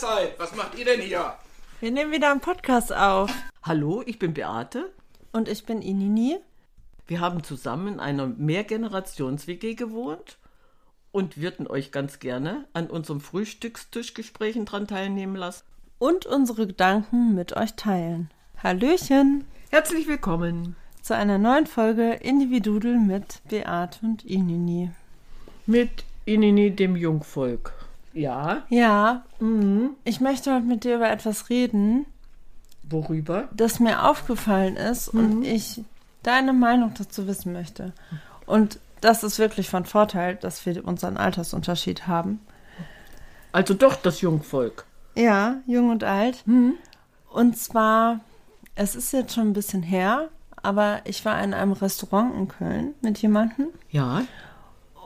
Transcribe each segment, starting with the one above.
Mahlzeit. Was macht ihr denn hier? Wir nehmen wieder einen Podcast auf. Hallo, ich bin Beate. Und ich bin Inini. Wir haben zusammen in einer Mehrgenerations-WG gewohnt und würden euch ganz gerne an unserem Frühstückstischgesprächen dran teilnehmen lassen. Und unsere Gedanken mit euch teilen. Hallöchen Herzlich willkommen zu einer neuen Folge Individudel mit Beate und Inini. mit Inini, dem Jungvolk. Ja, Ja, ich möchte heute mit dir über etwas reden, worüber? das mir aufgefallen ist und ich deine Meinung dazu wissen möchte. Und das ist wirklich von Vorteil, dass wir unseren Altersunterschied haben. Also doch das Jungvolk. Ja, jung und alt. Und zwar, es ist jetzt schon ein bisschen her, aber ich war in einem Restaurant in Köln mit jemandem Ja,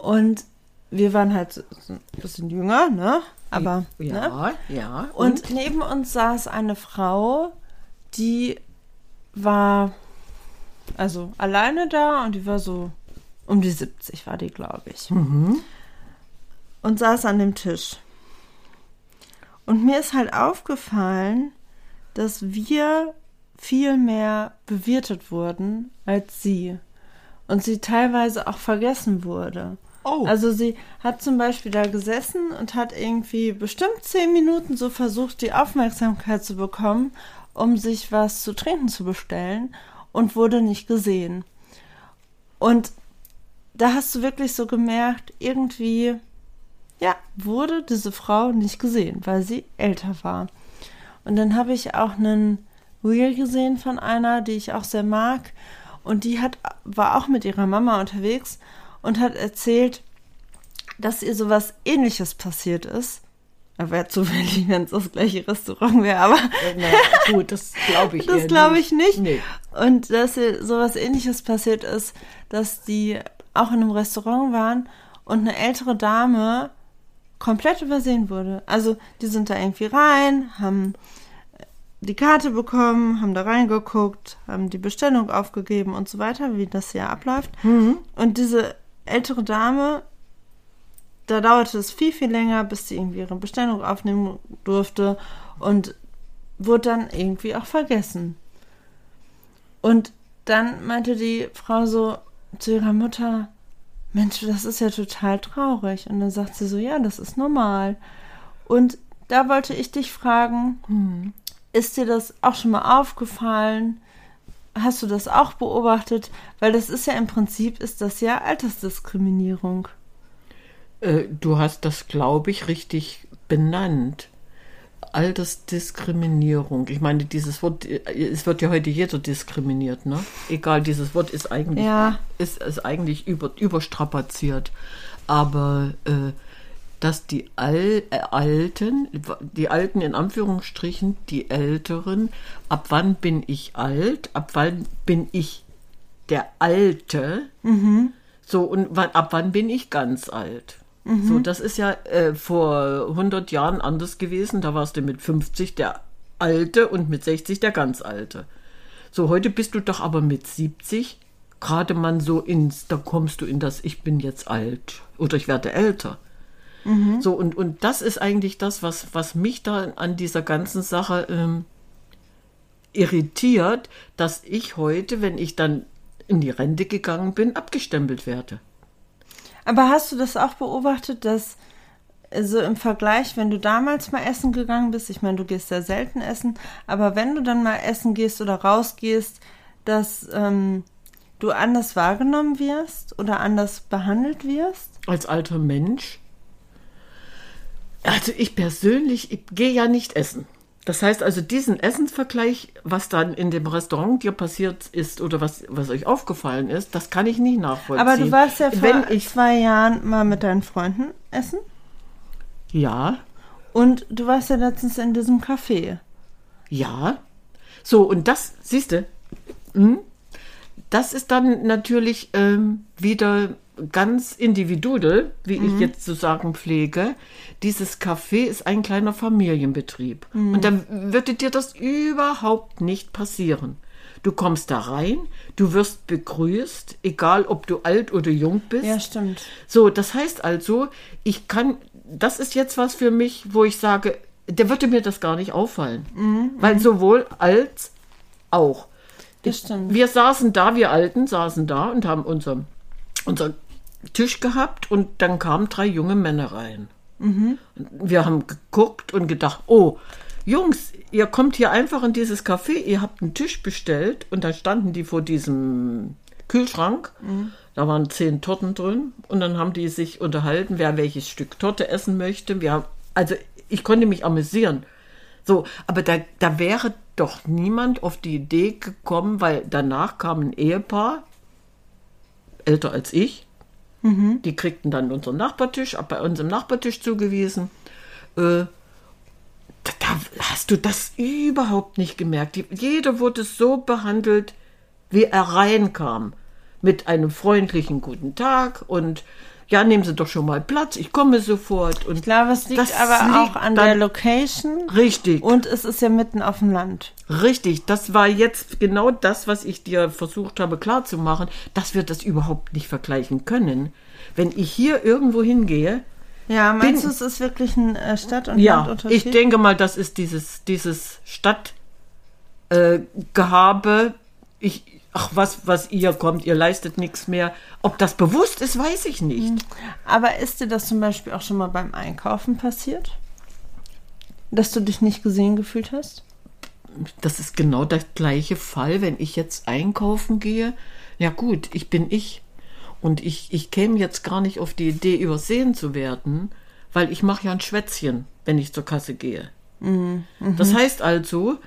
und wir waren halt so ein bisschen jünger, ne? Aber, ne? ja, ja. Und neben uns saß eine Frau, die war also alleine da und die war so um die 70 war die, glaube ich. Und saß an dem Tisch. Und mir ist halt aufgefallen, dass wir viel mehr bewirtet wurden als sie. Und sie teilweise auch vergessen wurde. Oh. Also sie hat zum Beispiel da gesessen und hat irgendwie bestimmt zehn Minuten so versucht, die Aufmerksamkeit zu bekommen, um sich was zu trinken zu bestellen und wurde nicht gesehen. Und da hast du wirklich so gemerkt, irgendwie, ja, wurde diese Frau nicht gesehen, weil sie älter war. Und dann habe ich auch einen Reel gesehen von einer, die ich auch sehr mag. Und die hat, war auch mit ihrer Mama unterwegs und hat erzählt, dass ihr sowas ähnliches passiert ist. Wäre zufällig, wenn es das gleiche Restaurant wäre, aber Äh, Na gut, das glaube ich das eher glaube ich nicht. Nee. Und dass ihr sowas ähnliches passiert ist, dass die auch in einem Restaurant waren und eine ältere Dame komplett übersehen wurde. Also die sind da irgendwie rein, haben die Karte bekommen, haben da reingeguckt, haben die Bestellung aufgegeben und so weiter, wie das hier abläuft. Und diese ältere Dame, da dauerte es viel, viel länger, bis sie irgendwie ihre Bestellung aufnehmen durfte und wurde dann irgendwie auch vergessen. Und dann meinte die Frau so zu ihrer Mutter, Mensch, das ist ja total traurig. Und dann sagt sie so, ja, das ist normal. Und da wollte ich dich fragen, ist dir das auch schon mal aufgefallen? Hast du das auch beobachtet? Weil das ist ja im Prinzip, ist das ja Altersdiskriminierung. Äh, du hast das, glaube ich, richtig benannt. Altersdiskriminierung. Ich meine, dieses Wort, äh, es wird ja heute jeder diskriminiert, ne? Egal, dieses Wort ist eigentlich, Ja. ist, ist eigentlich über, überstrapaziert. Aber äh, dass die Al äh, Alten, die Alten in Anführungsstrichen, die Älteren, ab wann bin ich alt, ab wann bin ich der Alte, so, und wann, ab wann bin ich ganz alt? So, das ist ja äh, vor 100 Jahren anders gewesen. Da warst du mit 50 der Alte und mit 60 der ganz Alte. So, heute bist du doch aber mit 70 gerade mal so ins, da kommst du in das, ich bin jetzt alt oder ich werde älter. So, und, und das ist eigentlich das, was, was mich da an dieser ganzen Sache ähm, irritiert, dass ich heute, wenn ich dann in die Rente gegangen bin, abgestempelt werde. Aber hast du das auch beobachtet, dass so im Vergleich, wenn du damals mal essen gegangen bist, ich meine, du gehst sehr selten essen, aber wenn du dann mal essen gehst oder rausgehst, dass ähm, du anders wahrgenommen wirst oder anders behandelt wirst? als alter Mensch. Also ich persönlich, ich gehe ja nicht essen. Das heißt also, diesen Essensvergleich, was dann in dem Restaurant dir passiert ist oder was, was euch aufgefallen ist, das kann ich nicht nachvollziehen. Aber du warst ja vor Wenn ich, zwei Jahren mal mit deinen Freunden essen ja, und du warst ja letztens in diesem Café. ja. So, und das, siehst du, das ist dann natürlich ähm, wieder ganz individuell, wie ich jetzt zu sagen pflege. Dieses Café ist ein kleiner Familienbetrieb. Und dann würde dir das überhaupt nicht passieren. Du kommst da rein, du wirst begrüßt, egal ob du alt oder jung bist. Ja, stimmt. So, das heißt also, ich kann, das ist jetzt was für mich, wo ich sage, der würde mir das gar nicht auffallen. Weil sowohl als auch. Das stimmt. Wir saßen da, wir Alten saßen da und haben unser, unser Tisch gehabt und dann kamen drei junge Männer rein. Und Wir haben geguckt und gedacht, oh, Jungs, ihr kommt hier einfach in dieses Café, ihr habt einen Tisch bestellt und da standen die vor diesem Kühlschrank. Da waren zehn Torten drin und dann haben die sich unterhalten, wer welches Stück Torte essen möchte. Wir haben, also ich konnte mich amüsieren. So, aber da, da wäre doch niemand auf die Idee gekommen, weil danach kam ein Ehepaar, älter als ich, die kriegten dann unseren Nachbartisch, bei uns im Nachbartisch zugewiesen. Äh, da, da hast du das überhaupt nicht gemerkt. Die, jeder wurde so behandelt, wie er reinkam. Mit einem freundlichen guten Tag und ja, nehmen Sie doch schon mal Platz, ich komme sofort. Und Ich glaube, es liegt Das aber liegt auch an der Location. richtig. Und es ist ja mitten auf dem Land. Richtig, das war jetzt genau das, was ich dir versucht habe klarzumachen, dass wir das überhaupt nicht vergleichen können. Wenn ich hier irgendwo hingehe, Ja, meinst Bin- du, es ist wirklich ein äh, Stadt- und ja, Landunterschied? ich denke mal, das ist dieses, dieses Stadtgehabe. Äh, ich, ach, was, was ihr kommt, ihr leistet nichts mehr. Ob das bewusst ist, weiß ich nicht. Aber ist dir das zum Beispiel auch schon mal beim Einkaufen passiert? Dass du dich nicht gesehen gefühlt hast? Das ist genau der gleiche Fall, wenn ich jetzt einkaufen gehe. Ja gut, ich bin ich. Und ich, ich käme jetzt gar nicht auf die Idee, übersehen zu werden, weil ich mache ja ein Schwätzchen, wenn ich zur Kasse gehe. Das heißt also,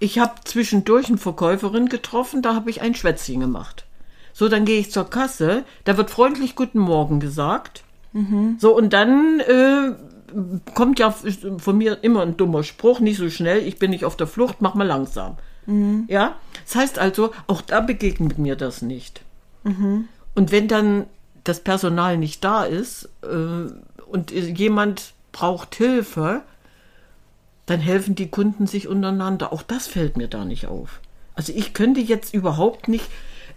ich habe zwischendurch eine Verkäuferin getroffen, da habe ich ein Schwätzchen gemacht. So, dann gehe ich zur Kasse, da wird freundlich Guten Morgen gesagt. So, und dann äh, kommt ja von mir immer ein dummer Spruch, nicht so schnell, ich bin nicht auf der Flucht, mach mal langsam. Ja, das heißt also, auch da begegnet mir das nicht. Und wenn dann das Personal nicht da ist äh, und jemand braucht Hilfe, dann helfen die Kunden sich untereinander. Auch das fällt mir da nicht auf. Also ich könnte jetzt überhaupt nicht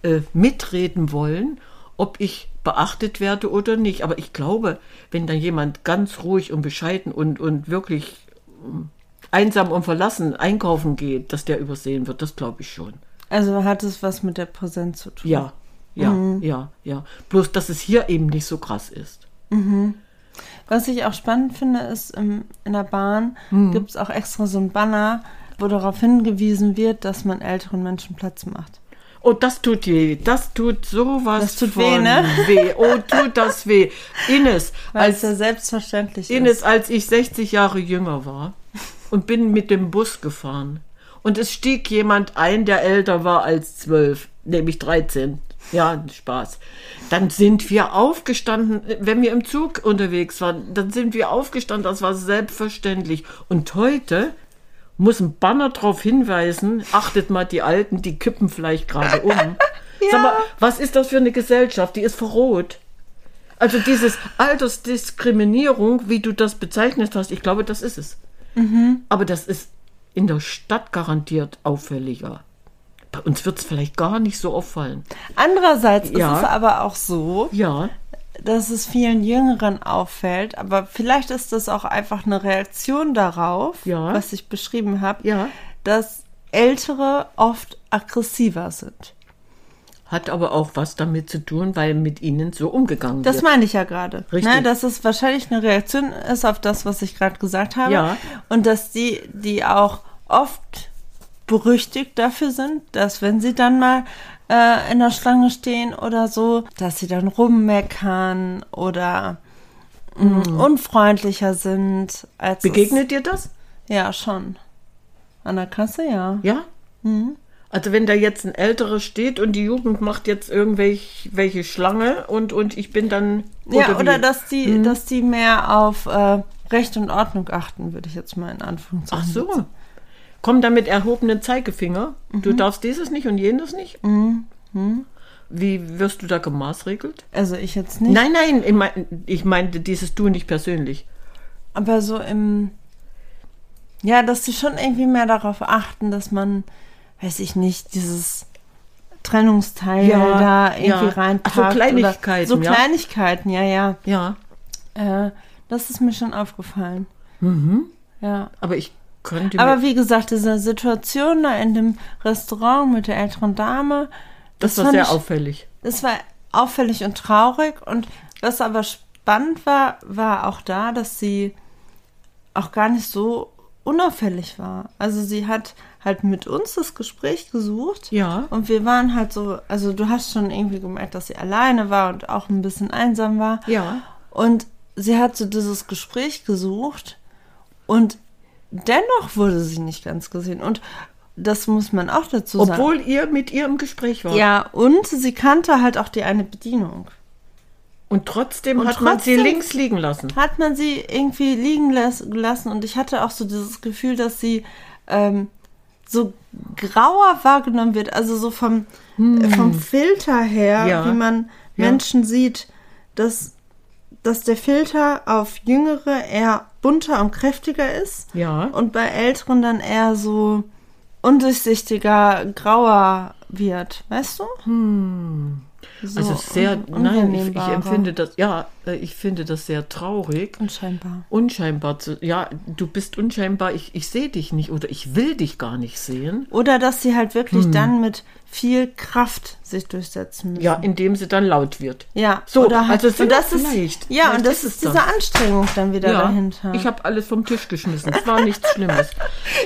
äh, mitreden wollen, ob ich beachtet werde oder nicht. Aber ich glaube, wenn dann jemand ganz ruhig und bescheiden und, und wirklich ähm, einsam und verlassen einkaufen geht, dass der übersehen wird, das glaube ich schon. Also hat es was mit der Präsenz zu tun? Ja, ja, ja, ja. Bloß, dass es hier eben nicht so krass ist. Was ich auch spannend finde, ist, im, in der Bahn Hm. gibt es auch extra so ein Banner, wo darauf hingewiesen wird, dass man älteren Menschen Platz macht. Oh, das tut weh. Das tut sowas Das tut von weh, ne? weh. Oh, tut das weh. Ines, Weil als ja selbstverständlich Ines, ist. als ich 60 Jahre jünger war und bin mit dem Bus gefahren und es stieg jemand ein, der älter war als zwölf, nämlich 13. Ja, Spaß. Dann sind wir aufgestanden, wenn wir im Zug unterwegs waren, dann sind wir aufgestanden, das war selbstverständlich. Und heute muss ein Banner darauf hinweisen, achtet mal die Alten, die kippen vielleicht gerade um. Sag mal, was ist das für eine Gesellschaft? Die ist verroht. Also dieses Altersdiskriminierung, wie du das bezeichnet hast, ich glaube, das ist es. Aber das ist in der Stadt garantiert auffälliger. Bei uns wird es vielleicht gar nicht so auffallen. Andererseits Ja. ist es aber auch so, Ja, dass es vielen Jüngeren auffällt, aber vielleicht ist das auch einfach eine Reaktion darauf, Ja. was ich beschrieben habe, dass Ältere oft aggressiver sind. hat aber auch was damit zu tun, weil mit ihnen so umgegangen Das wird. meine ich ja gerade. Richtig. Ne, dass es wahrscheinlich eine Reaktion ist auf das, was ich gerade gesagt habe. Ja. Und dass die, die auch oft berüchtigt dafür sind, dass wenn sie dann mal äh, in der Schlange stehen oder so, dass sie dann rummeckern oder mh, unfreundlicher sind. Als Mhm. Begegnet dir das? Ja, schon. An der Kasse, ja. Ja? Also wenn da jetzt ein Älterer steht und die Jugend macht jetzt irgendwelche welche Schlange und, und ich bin dann... Ja, wie? oder dass die, Mhm. dass die mehr auf äh, Recht und Ordnung achten, würde ich jetzt mal in Anführungszeichen Ach so. Komm da mit erhobenen Zeigefinger. Du Mhm. darfst dieses nicht und jenes nicht? Wie wirst du da gemaßregelt? Also ich jetzt nicht. Nein, nein, ich, mein, ich meinte dieses Du nicht persönlich. Aber so im. Ja, dass sie schon irgendwie mehr darauf achten, dass man, weiß ich nicht, dieses Trennungsteil Ja, da irgendwie ja. reinpackt. Ach so, Kleinigkeiten, Oder so ja. Kleinigkeiten, ja, ja. Ja. Äh, das ist mir schon aufgefallen. Mhm. Ja. Aber ich Aber wie gesagt, diese Situation da in dem Restaurant mit der älteren Dame, das, war fand sehr ich, auffällig. Das war auffällig und traurig. Und was aber spannend war, war auch da, dass sie auch gar nicht so unauffällig war. Also sie hat halt mit uns das Gespräch gesucht. Ja. Und wir waren halt so, also du hast schon irgendwie gemerkt, dass sie alleine war und auch ein bisschen einsam war. Ja. Und sie hat so dieses Gespräch gesucht und dennoch wurde sie nicht ganz gesehen. Und das muss man auch dazu sagen. Obwohl ihr mit ihr im Gespräch war. Ja, und sie kannte halt auch die eine Bedienung. Und trotzdem Und hat man sie trotzdem- links liegen lassen. Hat man sie irgendwie liegen las- gelassen und ich hatte auch so dieses Gefühl, dass sie ähm, so grauer wahrgenommen wird, also so vom, äh, vom Filter her, Hm. Ja. wie man Ja. Menschen sieht, dass, dass der Filter auf Jüngere eher bunter und kräftiger ist Ja. und bei Älteren dann eher so undurchsichtiger, grauer wird, weißt du? So also sehr, nein, ich, ich empfinde das, ja, äh, ich finde das sehr traurig. Unscheinbar. Unscheinbar zu, ja, du bist unscheinbar, ich, ich sehe dich nicht oder ich will dich gar nicht sehen. Oder dass sie halt wirklich dann mit viel Kraft sich durchsetzen müssen. Ja, indem sie dann laut wird. Ja, So, oder halt, also so und das ist, vielleicht. ja, Vielleicht und das ist ist es diese das. Anstrengung dann wieder Ja, dahinter. ich habe alles vom Tisch geschmissen. Es war nichts Schlimmes.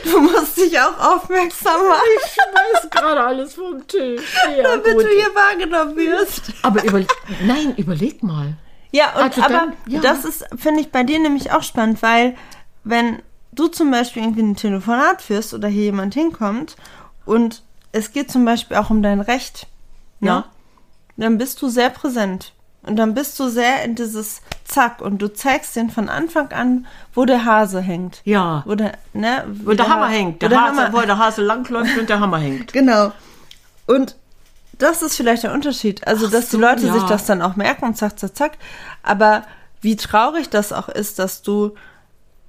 du musst dich auch aufmerksam machen, Ich schmeiß gerade alles vom Tisch. Ja, damit gut. du hier wahrgenommen wirst. Aber über, nein, überleg mal. Ja, und Also aber dann, ja. das ist, finde ich, bei dir nämlich auch spannend, weil wenn du zum Beispiel irgendwie ein Telefonat führst oder hier jemand hinkommt und es geht zum Beispiel auch um dein Recht, ne? Ja. dann bist du sehr präsent. Und dann bist du sehr in dieses Zack und du zeigst den von Anfang an, wo der Hase hängt. Ja. Wo der, ne, Wo der Hammer hängt. Der, wo der Hase, Hammer- wo der Hase langläuft und der Hammer hängt. Genau. Und das ist vielleicht der Unterschied. Also, Ach dass so, die Leute ja. sich das dann auch merken und zack, zack, zack. Aber wie traurig das auch ist, dass du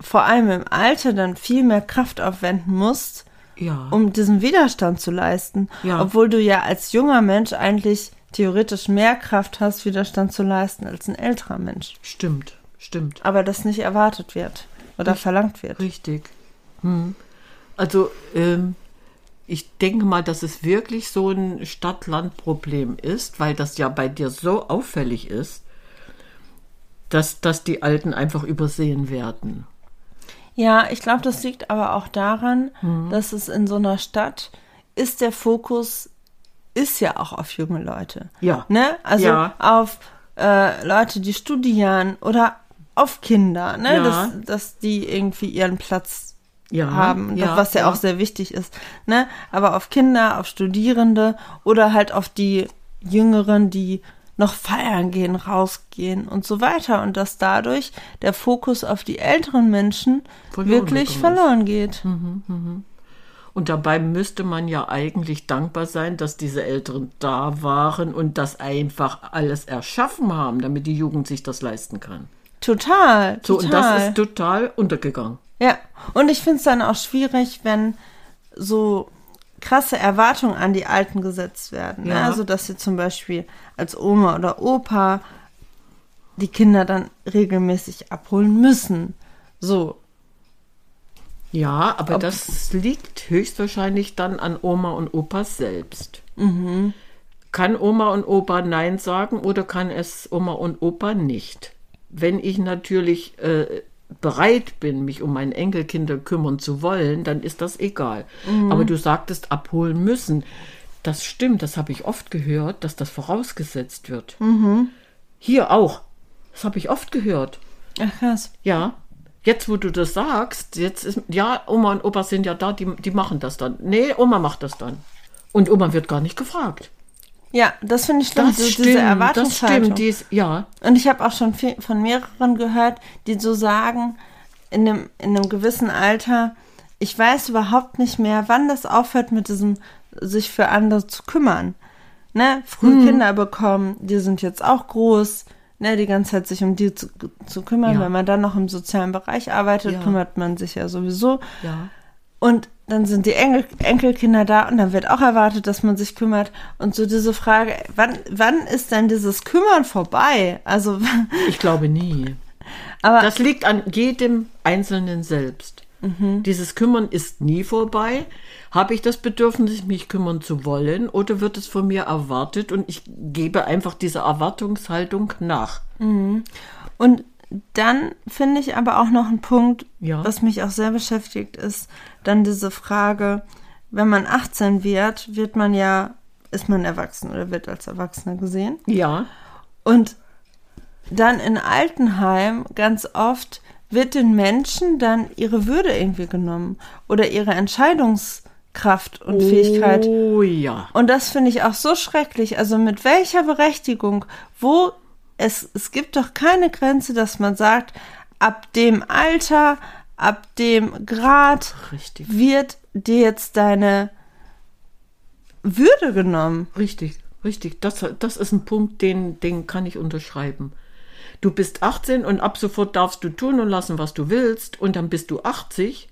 vor allem im Alter dann viel mehr Kraft aufwenden musst, Ja. um diesen Widerstand zu leisten. Ja. Obwohl du ja als junger Mensch eigentlich theoretisch mehr Kraft hast, Widerstand zu leisten als ein älterer Mensch. Stimmt, stimmt. Aber das nicht erwartet wird oder verlangt wird. Richtig. Hm. Also, ähm, ich denke mal, dass es wirklich so ein Stadt-Land-Problem ist, weil das ja bei dir so auffällig ist, dass, dass die Alten einfach übersehen werden. Ja, ich glaube, das liegt aber auch daran, Mhm. dass es in so einer Stadt ist der Fokus ist ja auch auf junge Leute. Ja. Ne? Also Ja. auf äh, Leute, die studieren oder auf Kinder, ne? Ja. Dass, dass die irgendwie ihren Platz Ja, haben, ja, was ja, ja. auch sehr wichtig ist. Ne? Aber auf Kinder, auf Studierende oder halt auf die Jüngeren, die noch feiern gehen, rausgehen und so weiter. Und dass dadurch der Fokus auf die älteren Menschen Verloren wirklich gegangen ist. verloren geht. Und dabei müsste man ja eigentlich dankbar sein, dass diese Älteren da waren und das einfach alles erschaffen haben, damit die Jugend sich das leisten kann. Total, So, total. und das ist total untergegangen. Ja, und ich finde es dann auch schwierig, wenn so krasse Erwartungen an die Alten gesetzt werden. Ne? Ja. Also, dass sie zum Beispiel als Oma oder Opa die Kinder dann regelmäßig abholen müssen. So. Ja, aber Ob- das liegt höchstwahrscheinlich dann an Oma und Opa selbst. Mhm. Kann Oma und Opa Nein sagen oder kann es Oma und Opa nicht? Wenn ich natürlich äh, bereit bin, mich um meine Enkelkinder kümmern zu wollen, dann ist das egal. Mhm. Aber du sagtest abholen müssen. Das stimmt, das habe ich oft gehört, dass das vorausgesetzt wird. Mhm. Hier auch. Das habe ich oft gehört. Ach krass. Ja. Jetzt, wo du das sagst, jetzt ist, ja, Oma und Opa sind ja da, die, die machen das dann. Nee, Oma macht das dann. Und Oma wird gar nicht gefragt. Ja, das finde ich schlimm, Das so stimmt, diese das Erwartungshaltung. stimmt, die ist, ja. Und ich habe auch schon viel, von mehreren gehört, die so sagen, in einem, in einem gewissen Alter, ich weiß überhaupt nicht mehr, wann das aufhört mit diesem sich für andere zu kümmern. Ne, früh Hm. Kinder bekommen, die sind jetzt auch groß, ne, die ganze Zeit sich um die zu, zu kümmern. Ja. Wenn man dann noch im sozialen Bereich arbeitet, Ja. kümmert man sich ja sowieso. Ja. Und dann sind die Enkel, Enkelkinder da und dann wird auch erwartet, dass man sich kümmert. Und so diese Frage, wann, wann ist denn dieses Kümmern vorbei? Also, Ich glaube nie. aber Das liegt an jedem Einzelnen selbst. Dieses Kümmern ist nie vorbei. Habe ich das Bedürfnis, mich kümmern zu wollen oder wird es von mir erwartet und ich gebe einfach dieser Erwartungshaltung nach? Und dann finde ich aber auch noch einen Punkt, Ja. was mich auch sehr beschäftigt, ist dann diese Frage, wenn man 18 wird, wird man ja, ist man erwachsen oder wird als Erwachsener gesehen. Ja, Und dann in Altenheim ganz oft wird den Menschen dann ihre Würde irgendwie genommen oder ihre Entscheidungskraft und Fähigkeit. Oh ja. Und das finde ich auch so schrecklich. Also mit welcher Berechtigung, wo es, es gibt doch keine Grenze, dass man sagt, ab dem Alter, ab dem Grad Richtig. wird dir jetzt deine Würde genommen. Richtig, richtig. Das, das ist ein Punkt, den, den kann ich unterschreiben. Du bist 18 und ab sofort darfst du tun und lassen, was du willst. Und dann bist du 80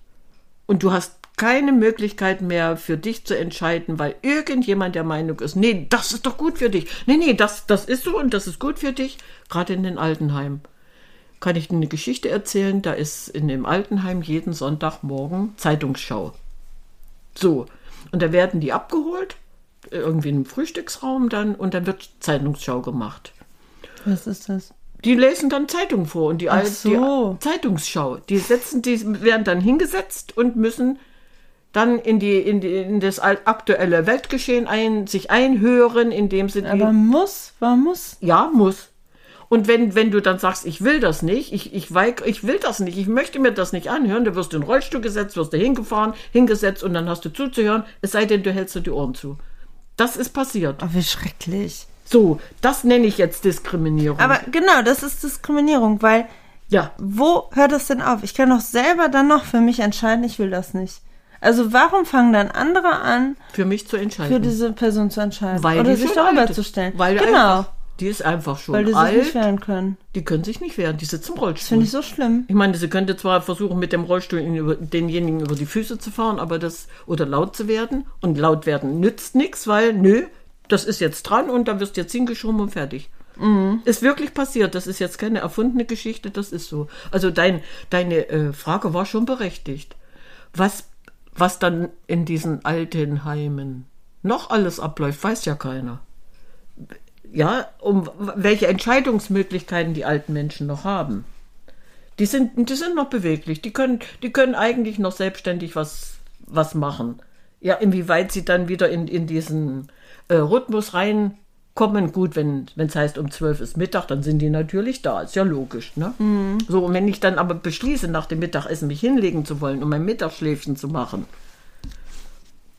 und du hast keine Möglichkeit mehr für dich zu entscheiden, weil irgendjemand der Meinung ist, nee, das ist doch gut für dich. Nee, nee, das, das ist so und das ist gut für dich. Gerade in den Altenheimen. Kann ich dir eine Geschichte erzählen? Da ist in dem Altenheim jeden Sonntagmorgen Zeitungsschau. So. Und da werden die abgeholt, irgendwie in einem Frühstücksraum dann, und dann wird Zeitungsschau gemacht. Was ist das? Die lesen dann Zeitungen vor und die, Ach so. die Zeitungsschau, die setzen, die werden dann hingesetzt und müssen dann in die, in die in das aktuelle Weltgeschehen ein, sich einhören, indem sie die, Aber muss, warum muss? ja, muss. Und wenn, wenn du dann sagst, ich will das nicht, ich, ich, weig, ich will das nicht, ich möchte mir das nicht anhören, dann wirst du in den Rollstuhl gesetzt, wirst du hingefahren, hingesetzt und dann hast du zuzuhören, es sei denn, du hältst dir die Ohren zu. Das ist passiert. Oh, wie schrecklich. So, das nenne ich jetzt Diskriminierung. Aber genau, das ist Diskriminierung, weil ja, wo hört das denn auf? Ich kann doch selber dann noch für mich entscheiden, ich will das nicht. Also warum fangen dann andere an, für mich zu für entscheiden. diese Person zu entscheiden? weil oder sich darüber zu stellen? Weil genau, Einfach, die ist einfach schon weil die sich alt. nicht wehren können. die können sich nicht wehren, die sitzt im Das Rollstuhl. finde ich so schlimm. Ich meine, sie könnte zwar versuchen, mit dem Rollstuhl über, denjenigen über die Füße zu fahren, aber das, oder laut zu werden. Und laut werden nützt nichts, weil, nö, das ist jetzt dran und da wirst du jetzt hingeschoben und fertig. Ist wirklich passiert. Das ist jetzt keine erfundene Geschichte, das ist so. Also dein, deine äh, Frage war schon berechtigt. Was, was dann in diesen Altenheimen noch alles abläuft, weiß ja keiner. Ja, um welche Entscheidungsmöglichkeiten die alten Menschen noch haben. Die sind, die sind noch beweglich. Die können, die können eigentlich noch selbstständig was, was machen. Ja, inwieweit sie dann wieder in, in diesen äh, Rhythmus reinkommen. Gut, wenn es heißt, um 12 ist Mittag, dann sind die natürlich da. Ist ja logisch, ne? So, und wenn ich dann aber beschließe, nach dem Mittagessen mich hinlegen zu wollen, um mein Mittagsschläfchen zu machen,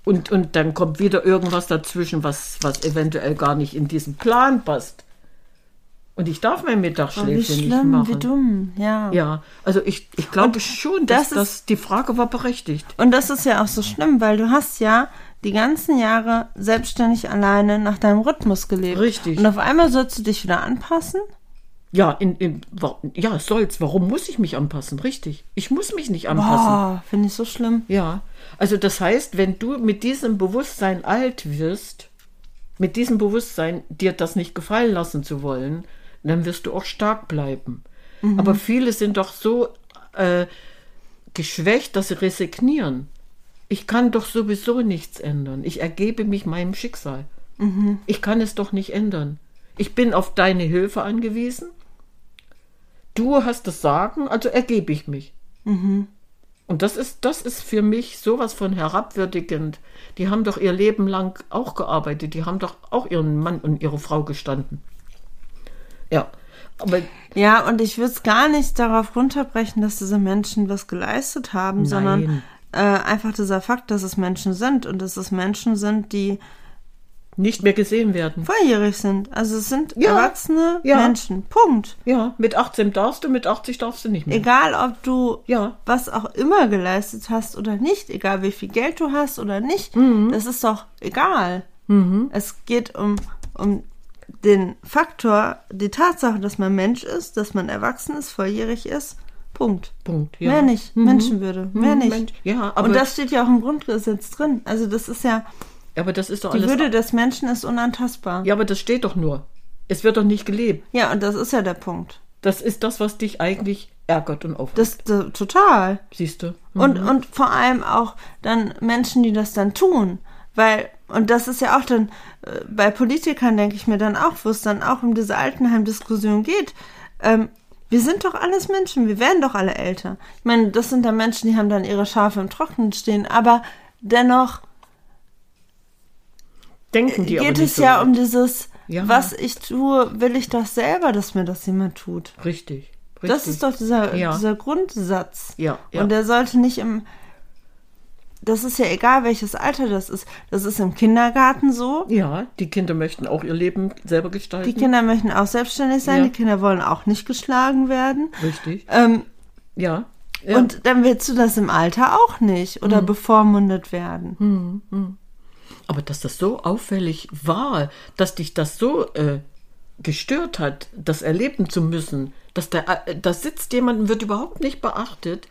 und, und dann kommt wieder irgendwas dazwischen, was, was eventuell gar nicht in diesen Plan passt. Und ich darf mein Oh, wie Mittagsschläfchen nicht schlimm, machen. wie dumm, ja. Ja, also ich, ich glaube schon, dass das das, ist- die Frage war berechtigt. Und das ist ja auch so schlimm, weil du hast ja die ganzen Jahre selbstständig alleine nach deinem Rhythmus gelebt. Richtig. Und auf einmal sollst du dich wieder anpassen? Ja, in, in, ja, soll's. Warum muss ich mich anpassen? Richtig. Ich muss mich nicht anpassen. Finde ich so schlimm. Ja, also das heißt, wenn du mit diesem Bewusstsein alt wirst, mit diesem Bewusstsein dir das nicht gefallen lassen zu wollen, dann wirst du auch stark bleiben. Aber viele sind doch so äh, geschwächt, dass sie resignieren. Ich kann doch sowieso nichts ändern. Ich ergebe mich meinem Schicksal. Ich kann es doch nicht ändern. Ich bin auf deine Hilfe angewiesen. Du hast das Sagen, also ergebe ich mich. Und das ist, das ist für mich sowas von herabwürdigend. Die haben doch ihr Leben lang auch gearbeitet. Die haben doch auch ihren Mann und ihre Frau gestanden. Ja, aber Ja, und ich würde es gar nicht darauf runterbrechen, dass diese Menschen was geleistet haben, sondern Nein. Äh, einfach dieser Fakt, dass es Menschen sind und dass es Menschen sind, die nicht mehr gesehen werden. volljährig sind. Also es sind Ja, erwachsene ja. Menschen. Punkt. Ja, mit 18 darfst du, mit 80 darfst du nicht mehr. Egal, ob du Ja. was auch immer geleistet hast oder nicht, egal wie viel Geld du hast oder nicht, Mhm. das ist doch egal. Es geht um, um den Faktor, die Tatsache, dass man Mensch ist, dass man erwachsen ist, volljährig ist. Punkt. Punkt. Ja. Mehr nicht. Menschenwürde. Mehr Mhm, nicht. Mensch- ja, aber- Und das steht ja auch im Grundgesetz drin. Also das ist ja, Aber das ist doch die alles. Würde des Menschen ist unantastbar. Ja, aber das steht doch nur. Es wird doch nicht gelebt. Ja, und das ist ja der Punkt. Das ist das, was dich eigentlich ärgert und aufregt. Das, das total. siehst du. Und, und vor allem auch dann Menschen, die das dann tun. Weil, und das ist ja auch dann, äh, bei Politikern denke ich mir dann auch, wo es dann auch um diese Altenheim-Diskussion geht. Ähm, wir sind doch alles Menschen, wir werden doch alle älter. Ich meine, das sind dann Menschen, die haben dann ihre Schafe im Trocknen stehen, aber dennoch Denken die geht es so ja um dieses, Ja. was ich tue, will ich das selber, dass mir das jemand tut. Richtig. richtig. Das ist doch dieser, Ja. dieser Grundsatz. Ja, ja. Und der sollte nicht im. Das ist ja egal, welches Alter das ist. Das ist im Kindergarten so. Ja, die Kinder möchten auch ihr Leben selber gestalten. Die Kinder möchten auch selbstständig sein. Ja. Die Kinder wollen auch nicht geschlagen werden. Richtig. Ähm, Ja. ja. Und dann willst du das im Alter auch nicht oder Mhm. bevormundet werden. Aber dass das so auffällig war, dass dich das so äh, gestört hat, das erleben zu müssen, dass da, äh, da sitzt jemand und wird überhaupt nicht beachtet.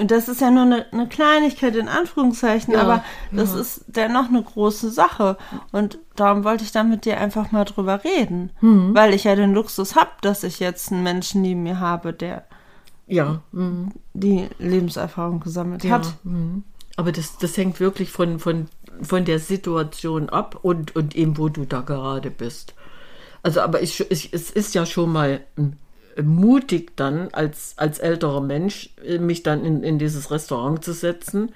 Und das ist ja nur eine, eine Kleinigkeit in Anführungszeichen, Ja, aber das ja. ist dennoch eine große Sache. Und darum wollte ich dann mit dir einfach mal drüber reden. Mhm. Weil ich ja den Luxus habe, dass ich jetzt einen Menschen neben mir habe, der Ja. mhm. die Lebenserfahrung gesammelt ja. hat. mhm. Aber das, das hängt wirklich von, von, von der Situation ab und, und eben, wo du da gerade bist. Also, aber ich, ich, es ist ja schon mal ähm, mutig dann als, als älterer Mensch, äh, mich dann in, in dieses Restaurant zu setzen.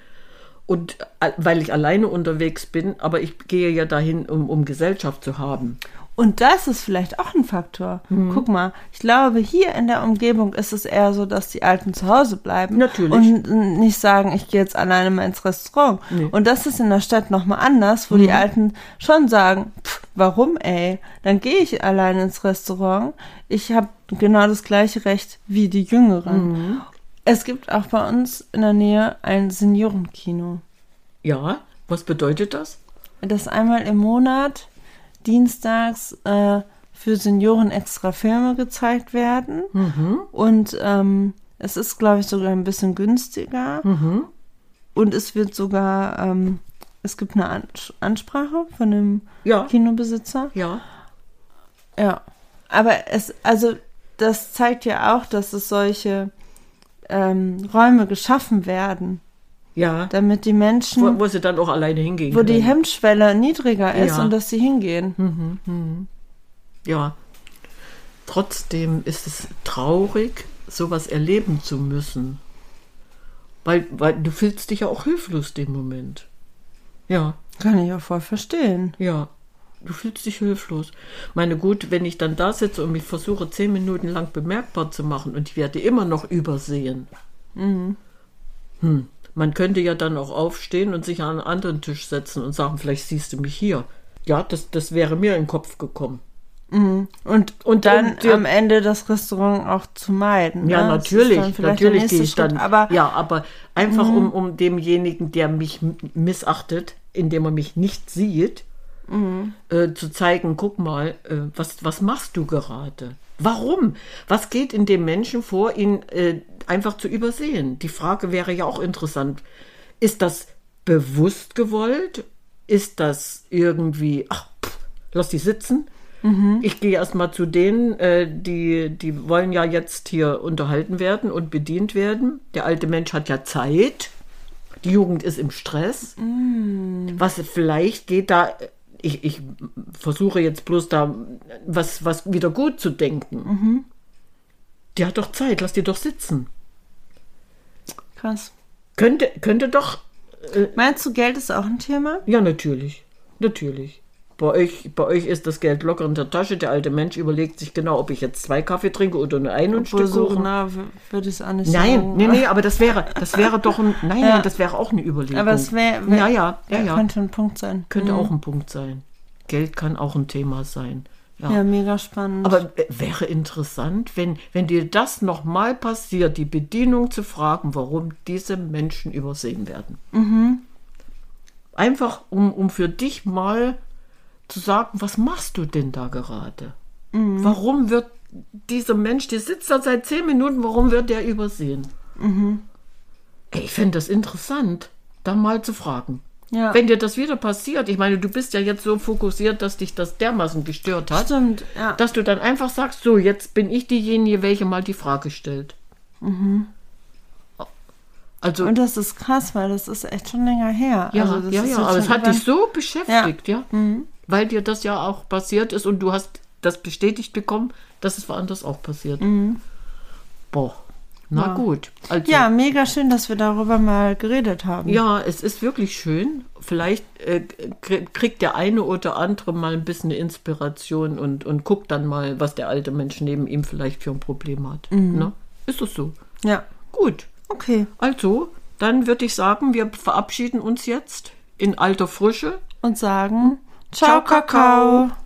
Und äh, weil ich alleine unterwegs bin, aber ich gehe ja dahin, um, um Gesellschaft zu haben. Und das ist vielleicht auch ein Faktor. Mhm. Guck mal, ich glaube, hier in der Umgebung ist es eher so, dass die Alten zu Hause bleiben. Natürlich. Und nicht sagen, ich gehe jetzt alleine mal ins Restaurant. Nee. Mhm. Und das ist in der Stadt nochmal anders, wo die Alten schon sagen, pff, warum ey? Dann gehe ich alleine ins Restaurant. Ich habe genau das gleiche Recht wie die Jüngeren. Mhm. Es gibt auch bei uns in der Nähe ein Seniorenkino. Ja, was bedeutet das? dass einmal im Monat dienstags äh, für Senioren extra Filme gezeigt werden. Und ähm, es ist, glaube ich, sogar ein bisschen günstiger. Und es wird sogar, ähm, es gibt eine Ans Ansprache von dem Ja. Kinobesitzer. Ja. Ja. Aber es, also, das zeigt ja auch, dass es solche ähm, Räume geschaffen werden, Ja. damit die Menschen, Wo, wo sie dann auch alleine hingehen wo die können. Hemmschwelle niedriger ist Ja. und dass sie hingehen. Ja. Trotzdem ist es traurig, sowas erleben zu müssen. Weil, weil du fühlst dich ja auch hilflos dem Moment. Ja, Kann ich auch voll verstehen. ja. Du fühlst dich hilflos. Meine gut, wenn ich dann da sitze und mich versuche, zehn Minuten lang bemerkbar zu machen und ich werde immer noch übersehen. Hm. Man könnte ja dann auch aufstehen und sich an einen anderen Tisch setzen und sagen, vielleicht siehst du mich hier. Ja, das, das wäre mir in den Kopf gekommen. Und, und Und dann dir- am Ende das Restaurant auch zu meiden. Ja, ne? Natürlich, dann natürlich gehe ich dann. Schritt, Aber Mhm. ja, aber einfach um, um demjenigen, der mich missachtet, indem er mich nicht sieht, Mhm. äh, zu zeigen, guck mal, äh, was, was machst du gerade? Warum? Was geht in dem Menschen vor, ihn äh, einfach zu übersehen? Die Frage wäre ja auch interessant. Ist das bewusst gewollt? Ist das irgendwie, ach, pff, lass die sitzen? Mhm. Ich gehe erstmal zu denen, äh, die, die wollen ja jetzt hier unterhalten werden und bedient werden. Der alte Mensch hat ja Zeit. Die Jugend ist im Stress. Mm. Was vielleicht geht da, ich, ich versuche jetzt bloß da was, was wieder gut zu denken. Mhm. Die hat doch Zeit, lass die doch sitzen. krass. Könnte, könnte doch, Meinst du, Geld ist auch ein Thema? ja, natürlich. Natürlich. Bei euch, bei euch ist das Geld locker in der Tasche. Der alte Mensch überlegt sich genau, ob ich jetzt zwei Kaffee trinke oder nur einen und Stück Kuchen. na, würde es nicht Nein, nee, nee, aber das wäre, das wäre doch ein, nein, Ja. nein, das wäre auch eine Überlegung. Aber es wäre. Wär, ja, ja, ja, ja. Könnte ein Punkt sein. Könnte Mhm. auch ein Punkt sein. Geld kann auch ein Thema sein. Ja. Ja, mega spannend. Aber äh, wäre interessant, wenn, wenn dir das nochmal passiert, die Bedienung zu fragen, warum diese Menschen übersehen werden. Mhm. Einfach, um, um für dich mal zu sagen, was machst du denn da gerade? Mhm. Warum wird dieser Mensch, der sitzt da seit zehn Minuten, warum wird der übersehen? Mhm. Ich fände das interessant, da mal zu fragen. Ja. Wenn dir das wieder passiert, ich meine, du bist ja jetzt so fokussiert, dass dich das dermaßen gestört hat, Stimmt, ja. dass du dann einfach sagst, so, jetzt bin ich diejenige, welche mal die Frage stellt. Also, Und das ist krass, weil das ist echt schon länger her. ja, also das ja, ist ja, aber es hat dich so beschäftigt, ja, Mhm. Weil dir das ja auch passiert ist und du hast das bestätigt bekommen, dass es woanders auch passiert. Boah, na Mhm. Ja. gut. Also, Ja, mega schön, dass wir darüber mal geredet haben. Ja, es ist wirklich schön. Vielleicht äh, krie- kriegt der eine oder andere mal ein bisschen Inspiration und, und guckt dann mal, was der alte Mensch neben ihm vielleicht für ein Problem hat. Mhm. Ne? Ist das so? Ja. Gut. Okay. Also, dann würde ich sagen, wir verabschieden uns jetzt in alter Frische. Und sagen Ciao. Kakao.